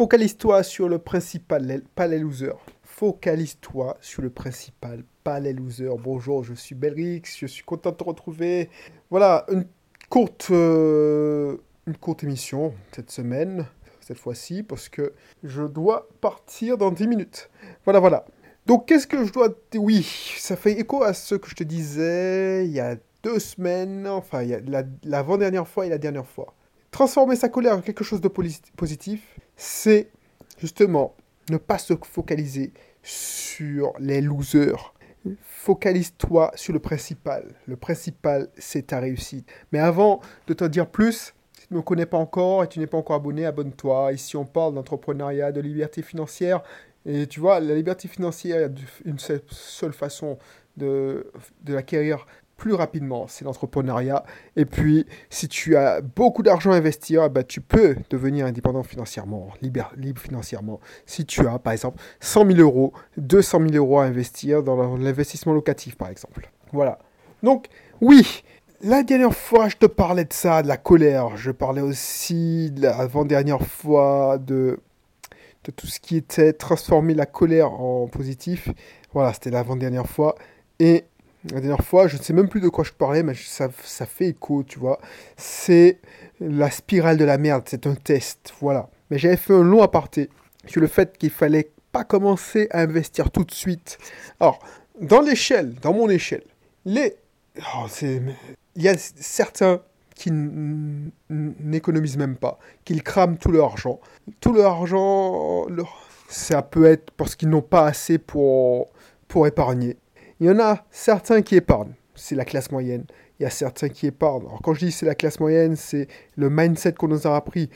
Focalise-toi sur le principal, pas les. Focalise-toi sur le principal, pas les. Bonjour, je suis Belrix, je suis content de te retrouver. Voilà, une courte, euh, une courte émission cette semaine, cette fois-ci, parce que je dois partir dans 10 minutes. Voilà, voilà. Donc, qu'est-ce que je dois... Oui, ça fait écho à ce que je te disais il y a deux semaines, enfin, l'avant-dernière fois et la dernière fois. Transformer sa colère en quelque chose de positif, c'est justement ne pas se focaliser sur les losers. Focalise-toi sur le principal. Le principal, c'est ta réussite. Mais avant de te dire plus, si tu ne me connais pas encore et tu n'es pas encore abonné, abonne-toi. Ici, on parle d'entrepreneuriat, de liberté financière. Et tu vois, la liberté financière, il y a une seule façon de, de l'acquérir plus rapidement, c'est l'entrepreneuriat. Et puis, si tu as beaucoup d'argent à investir, bah, tu peux devenir indépendant financièrement, libre, financièrement. Si tu as, par exemple, 100 000 euros, 200 000 euros à investir dans l'investissement locatif, par exemple. Voilà. Donc, oui, la dernière fois, je te parlais de ça, de la colère. Je parlais aussi, l'avant-dernière fois, de, de tout ce qui était transformer la colère en positif. Voilà, c'était l'avant-dernière fois. Et la dernière fois, je ne sais même plus de quoi je parlais, mais ça, fait écho, tu vois. C'est la spirale de la merde, c'est un test, voilà. Mais j'avais fait un long aparté sur le fait qu'il fallait pas commencer à investir tout de suite. Alors, dans l'échelle, dans mon échelle, les... Oh, il y a certains qui n'économisent même pas, qui crament tout leur argent. Tout leur argent, ça peut être parce qu'ils n'ont pas assez pour, pour épargner. Il y en a certains qui épargnent, c'est la classe moyenne. Il y a certains qui épargnent. Alors quand je dis c'est la classe moyenne, c'est le mindset qu'on nous a appris,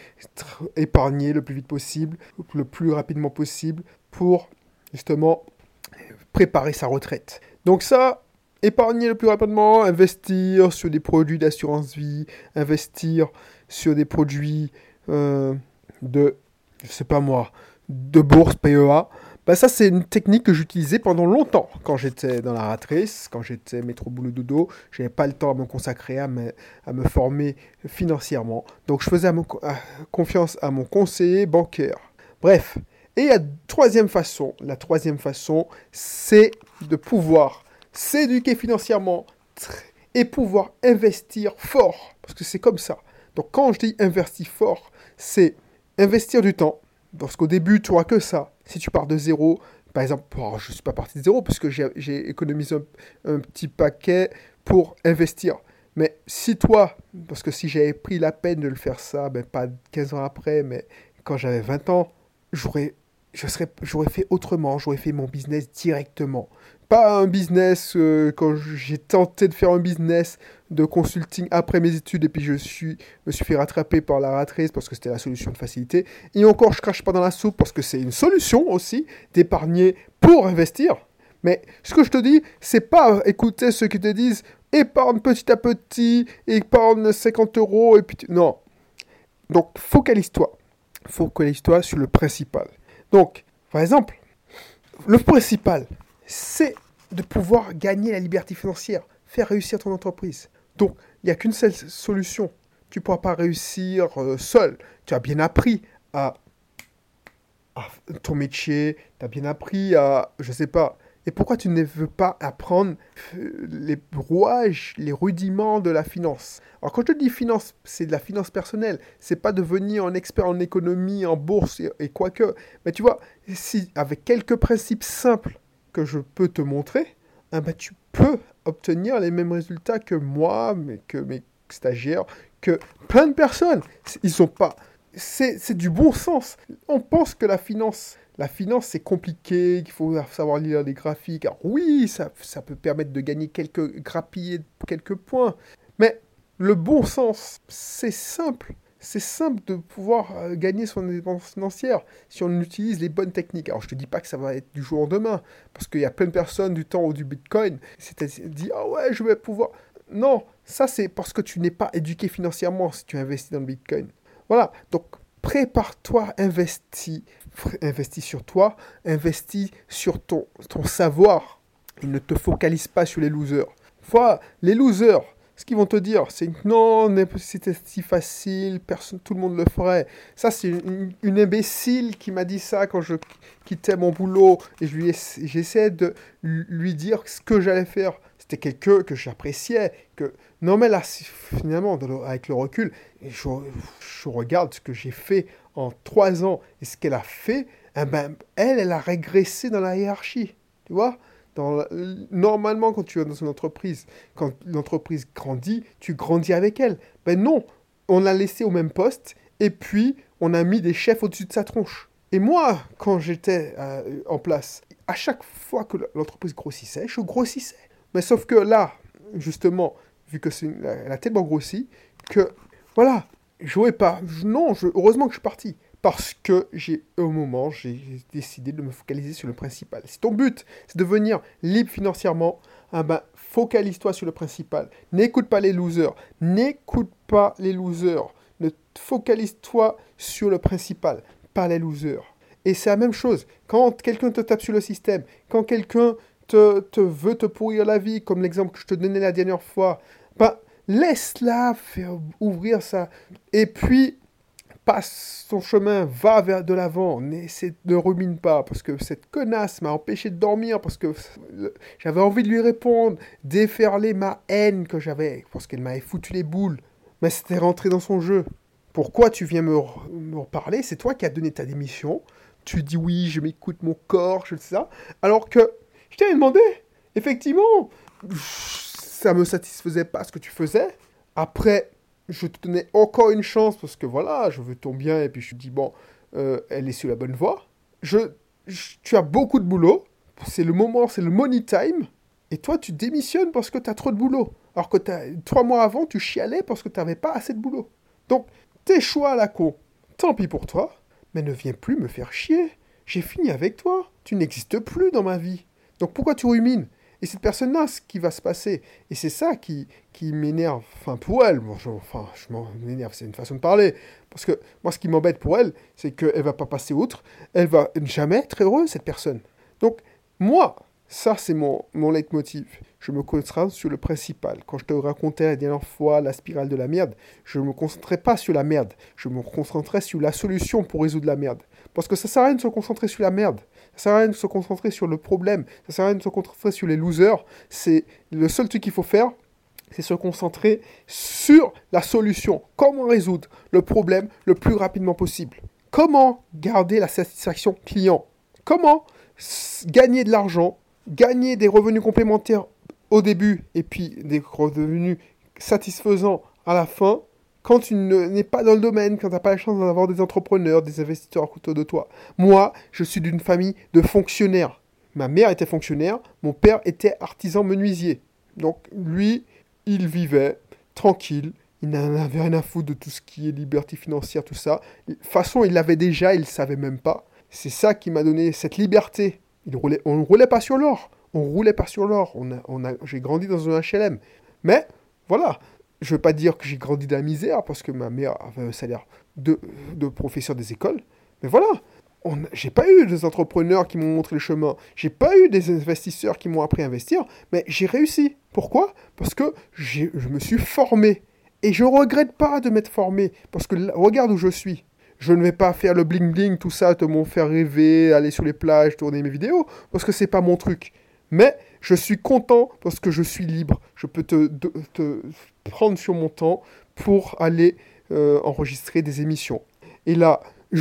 épargner le plus vite possible, le plus rapidement possible, pour justement préparer sa retraite. Donc ça, épargner le plus rapidement, investir sur des produits d'assurance vie, investir sur des produits euh, de, je sais pas moi, de bourse PEA. Bah ça, c'est une technique que j'utilisais pendant longtemps quand j'étais dans la ratrice, quand j'étais métro boulot dodo. n'avais pas le temps à me consacrer à me, à me former financièrement. Donc, je faisais confiance à mon conseiller bancaire. Bref. Et la troisième façon, la troisième façon, c'est de pouvoir s'éduquer financièrement et pouvoir investir fort. Parce que c'est comme ça. Donc, quand je dis investir fort, c'est investir du temps. Parce qu'au début, tu n'auras que ça si tu pars de zéro, par exemple, je ne suis pas parti de zéro puisque j'ai économisé un, petit paquet pour investir. Mais si toi, parce que si j'avais pris la peine de le faire ça, ben pas 15 ans après, mais quand j'avais 20 ans, j'aurais j'aurais fait autrement, j'aurais fait mon business directement. Pas un business, euh, quand j'ai tenté de faire un business de consulting après mes études et puis je suis, me suis fait rattraper par la ratrice parce que c'était la solution de facilité. Et encore, je crache pas dans la soupe parce que c'est une solution aussi d'épargner pour investir. Mais ce que je te dis, c'est pas écouter ceux qui te disent épargne petit à petit, épargne 50 euros et puis non. Donc focalise-toi, focalise-toi sur le principal. Donc, par exemple, le principal, c'est de pouvoir gagner la liberté financière, faire réussir ton entreprise. Donc, il n'y a qu'une seule solution. Tu ne pourras pas réussir euh, seul. Tu as bien appris à, ton métier, tu as bien appris à, je ne sais pas, et pourquoi tu ne veux pas apprendre euh, les rouages, les rudiments de la finance? Alors quand je dis finance, c'est de la finance personnelle. C'est pas devenir un expert en économie, en bourse et, quoi que. Mais tu vois, si avec quelques principes simples que je peux te montrer, eh ben, tu peux obtenir les mêmes résultats que moi, mais que mes stagiaires, que plein de personnes. Ils sont pas. C'est du bon sens. On pense que la finance la finance, c'est compliqué, qu'il faut savoir lire les graphiques. Alors oui, ça, ça peut permettre de gagner quelques, grappiller quelques points. Mais le bon sens, c'est simple. C'est simple de pouvoir euh, gagner son indépendance financière si on utilise les bonnes techniques. Alors je te dis pas que ça va être du jour au lendemain, parce qu'il y a plein de personnes du temps ou du Bitcoin, c'est dit ah ouais je vais pouvoir. Non, ça c'est parce que tu n'es pas éduqué financièrement si tu investis dans le Bitcoin. Voilà, donc prépare-toi, investis, investis sur toi, investis sur ton, ton savoir. Il ne te focalise pas sur les losers. Voilà, les losers, Ce qu'ils vont te dire, c'est non, c'était si facile, personne, tout le monde le ferait. Ça, c'est une, imbécile qui m'a dit ça quand je quittais mon boulot et je j'essayais de lui dire ce que j'allais faire. C'était quelqu'un que j'appréciais, que non mais là, finalement, avec le recul, je, je regarde ce que j'ai fait en trois ans et ce qu'elle a fait, eh ben, elle, elle a régressé dans la hiérarchie, tu vois? Normalement, quand tu es dans une entreprise, quand l'entreprise grandit, tu grandis avec elle. Ben non, on l'a laissé au même poste et puis on a mis des chefs au-dessus de sa tronche. Et moi, quand j'étais euh, en place, à chaque fois que l'entreprise grossissait, je grossissais. Mais sauf que là, justement, vu que c'est elle a tellement grossi, que voilà, je jouais pas. Non, heureusement que je suis parti parce que j'ai, au moment, j'ai décidé de me focaliser sur le principal. Si ton but, c'est de devenir libre financièrement, ah ben, focalise-toi sur le principal. N'écoute pas les losers. N'écoute pas les losers. Ne focalise-toi sur le principal, pas les losers. Et c'est la même chose. Quand quelqu'un te tape sur le système, quand quelqu'un te, veut te pourrir la vie, comme l'exemple que je te donnais la dernière fois, ben, laisse-la faire ouvrir ça. Et puis, passe son chemin, va vers de l'avant, ne rumine pas, parce que cette connasse m'a empêché de dormir, parce que j'avais envie de lui répondre, déferler ma haine que j'avais, parce qu'elle m'avait foutu les boules, mais c'était rentré dans son jeu. Pourquoi tu viens me, reparler? C'est toi qui as donné ta démission. Tu dis oui, je m'écoute mon corps, je sais ça. Alors que je t'avais demandé, effectivement, ça me satisfaisait pas ce que tu faisais. Après, je te donnais encore une chance parce que voilà, je veux ton bien et puis je te dis, bon, euh, elle est sur la bonne voie. Je, tu as beaucoup de boulot, c'est le moment, c'est le money time, et toi tu démissionnes parce que tu as trop de boulot. Alors que trois mois avant, tu chialais parce que tu n'avais pas assez de boulot. Donc, tes choix à la con, tant pis pour toi, mais ne viens plus me faire chier. J'ai fini avec toi. Tu n'existes plus dans ma vie. Donc pourquoi tu rumines? Et cette personne-là, ce qui va se passer, et c'est ça qui, qui m'énerve, enfin pour elle, bon, je, enfin je m'énerve, c'est une façon de parler, parce que moi ce qui m'embête pour elle, c'est qu'elle va pas passer outre, elle va jamais être heureuse, cette personne. Donc moi, ça c'est mon, mon leitmotiv. Je me concentre sur le principal. Quand je te racontais la dernière fois la spirale de la merde, je ne me concentrais pas sur la merde, je me concentrais sur la solution pour résoudre la merde. Parce que ça sert à rien de se concentrer sur la merde. Ça sert à rien de se concentrer sur le problème. Ça sert à rien de se concentrer sur les losers. C'est le seul truc qu'il faut faire, c'est se concentrer sur la solution. Comment résoudre le problème le plus rapidement possible? Comment garder la satisfaction client? Comment gagner de l'argent, gagner des revenus complémentaires au début et puis des revenus satisfaisants à la fin quand tu n'es pas dans le domaine, quand tu n'as pas la chance d'avoir des entrepreneurs, des investisseurs à de toi. Moi, je suis d'une famille de fonctionnaires. Ma mère était fonctionnaire, mon père était artisan menuisier. Donc lui, il vivait tranquille, il n'avait rien à foutre de tout ce qui est liberté financière, tout ça. De toute façon, il l'avait déjà, il ne savait même pas. C'est ça qui m'a donné cette liberté. Il roulait, on ne roulait pas sur l'or. On roulait pas sur l'or. J'ai grandi dans un HLM. Mais voilà, je ne veux pas dire que j'ai grandi dans la misère parce que ma mère avait un salaire de, professeur des écoles. Mais voilà, j'ai pas eu des entrepreneurs qui m'ont montré le chemin. J'ai pas eu des investisseurs qui m'ont appris à investir. Mais j'ai réussi. Pourquoi? Parce que je me suis formé. Et je regrette pas de m'être formé. Parce que regarde où je suis. Je ne vais pas faire le bling bling, tout ça, te m'en faire rêver, aller sur les plages, tourner mes vidéos. Parce que c'est pas mon truc. Mais je suis content parce que je suis libre. Je peux te, prendre sur mon temps pour aller euh, enregistrer des émissions. Et là,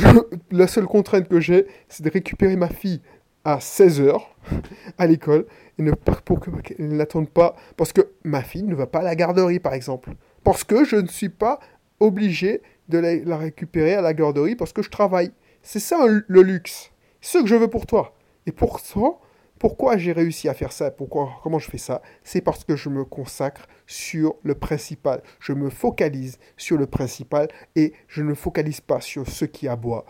la seule contrainte que j'ai, c'est de récupérer ma fille à 16h à l'école et ne, pour qu'elle ne l'attende pas. Parce que ma fille ne va pas à la garderie, par exemple. Parce que je ne suis pas obligé de la, la récupérer à la garderie parce que je travaille. C'est ça le luxe. Ce que je veux pour toi. Et pour ça, pourquoi j'ai réussi à faire ça Pourquoi Comment je fais ça C'est parce que je me consacre sur le principal. Je me focalise sur le principal et je ne focalise pas sur ce qui aboie.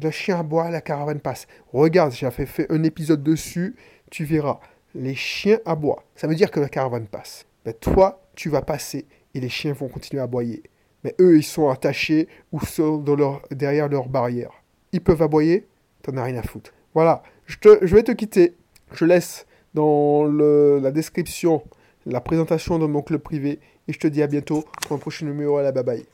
le chien aboie, la caravane passe. Regarde, j'ai fait, un épisode dessus, tu verras. Les chiens aboient. Ça veut dire que la caravane passe. Mais toi, tu vas passer et les chiens vont continuer à aboyer. Mais eux, ils sont attachés ou sont derrière leur barrière. Ils peuvent aboyer, t'en as rien à foutre. Voilà, je vais te quitter. Je laisse dans la description la présentation de mon club privé Et je te dis à bientôt pour un prochain numéro à la bye bye.